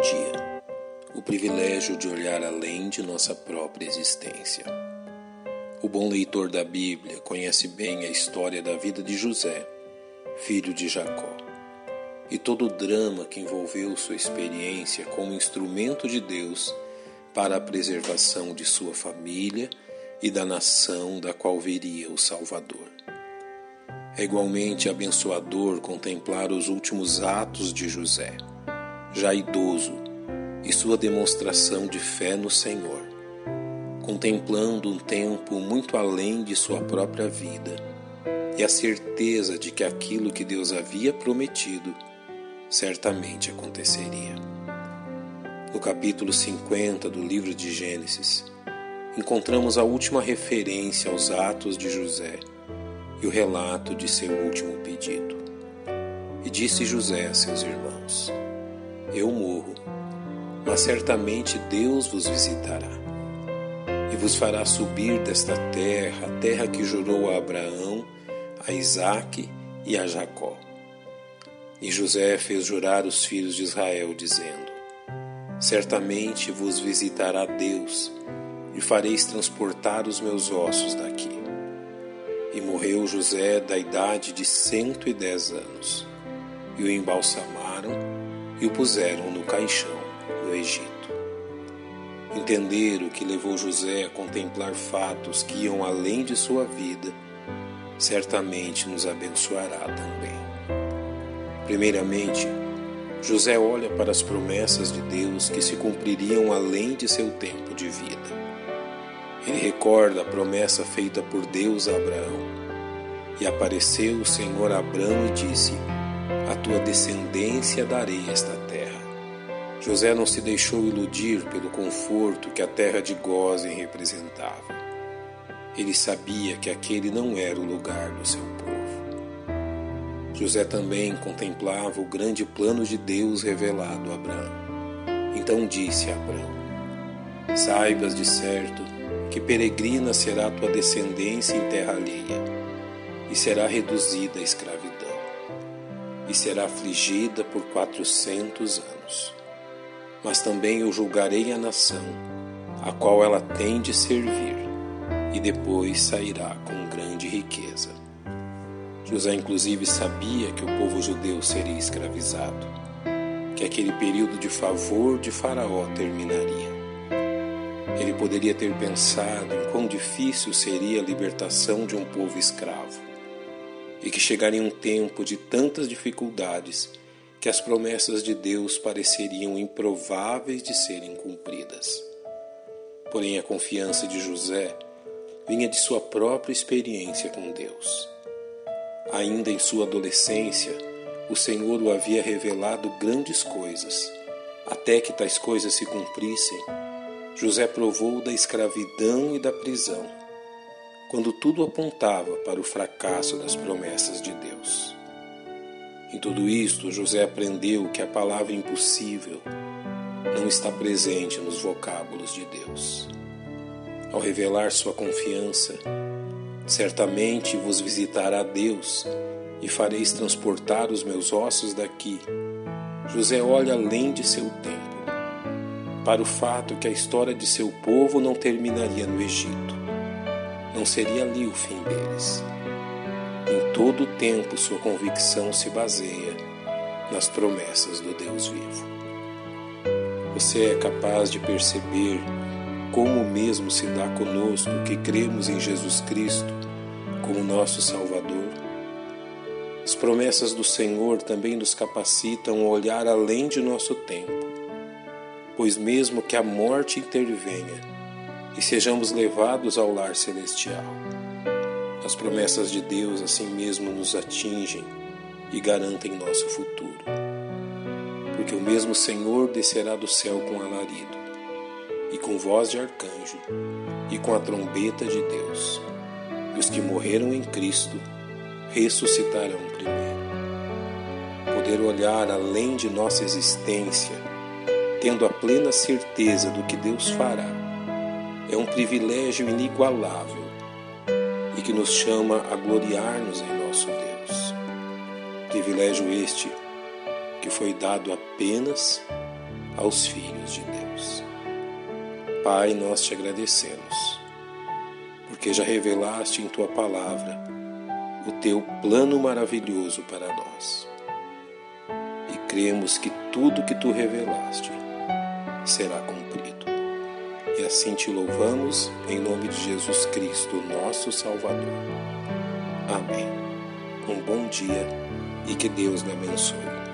Dia. O privilégio de olhar além de nossa própria existência. O bom leitor da Bíblia conhece bem a história da vida de José, filho de Jacó, e todo o drama que envolveu sua experiência como instrumento de Deus para a preservação de sua família e da nação da qual viria o Salvador. É igualmente abençoador contemplar os últimos atos de José, já idoso, e sua demonstração de fé no Senhor, contemplando um tempo muito além de sua própria vida e a certeza de que aquilo que Deus havia prometido certamente aconteceria. No capítulo 50 do livro de Gênesis, encontramos a última referência aos atos de José e o relato de seu último pedido. E disse José a seus irmãos: Eu morro, mas certamente Deus vos visitará e vos fará subir desta terra, a terra que jurou a Abraão, a Isaque e a Jacó. E José fez jurar os filhos de Israel, dizendo: Certamente vos visitará Deus, e fareis transportar os meus ossos daqui. E morreu José da idade de cento e dez anos. E o embalsamaram e o puseram no caixão no Egito. Entender o que levou José a contemplar fatos que iam além de sua vida, certamente nos abençoará também. Primeiramente, José olha para as promessas de Deus que se cumpririam além de seu tempo de vida. Ele recorda a promessa feita por Deus a Abraão. E apareceu o Senhor a Abraão e disse: A tua descendência darei esta terra. José não se deixou iludir pelo conforto que a terra de Gozem representava. Ele sabia que aquele não era o lugar do seu povo. José também contemplava o grande plano de Deus revelado a Abraão. Então disse a Abraão: Saibas de certo que peregrina será tua descendência em terra alheia, e será reduzida à escravidão, e será afligida por quatrocentos anos. Mas também eu julgarei a nação, a qual ela tem de servir, e depois sairá com grande riqueza. José, inclusive, sabia que o povo judeu seria escravizado, que aquele período de favor de Faraó terminaria ele poderia ter pensado em quão difícil seria a libertação de um povo escravo e que chegaria um tempo de tantas dificuldades que as promessas de Deus pareceriam improváveis de serem cumpridas. Porém, a confiança de José vinha de sua própria experiência com Deus. Ainda em sua adolescência, o Senhor o havia revelado grandes coisas. Até que tais coisas se cumprissem, José provou da escravidão e da prisão, quando tudo apontava para o fracasso das promessas de Deus. Em tudo isto, José aprendeu que a palavra impossível não está presente nos vocábulos de Deus. Ao revelar sua confiança, certamente vos visitará Deus e fareis transportar os meus ossos daqui. José olha além de seu tempo para o fato que a história de seu povo não terminaria no Egito. Não seria ali o fim deles. Em todo o tempo, sua convicção se baseia nas promessas do Deus vivo. Você é capaz de perceber como mesmo se dá conosco que cremos em Jesus Cristo como nosso Salvador? As promessas do Senhor também nos capacitam a olhar além de nosso tempo pois mesmo que a morte intervenha e sejamos levados ao lar celestial, as promessas de Deus assim mesmo nos atingem e garantem nosso futuro. Porque o mesmo Senhor descerá do céu com alarido, e com voz de arcanjo, e com a trombeta de Deus, e os que morreram em Cristo ressuscitarão primeiro. Poder olhar além de nossa existência tendo a plena certeza do que Deus fará, é um privilégio inigualável e que nos chama a gloriar-nos em nosso Deus. Privilégio este que foi dado apenas aos filhos de Deus. Pai, nós te agradecemos, porque já revelaste em tua palavra o teu plano maravilhoso para nós. E cremos que tudo que tu revelaste será cumprido. E assim te louvamos em nome de Jesus Cristo, nosso Salvador. Amém. Um bom dia e que Deus lhe abençoe.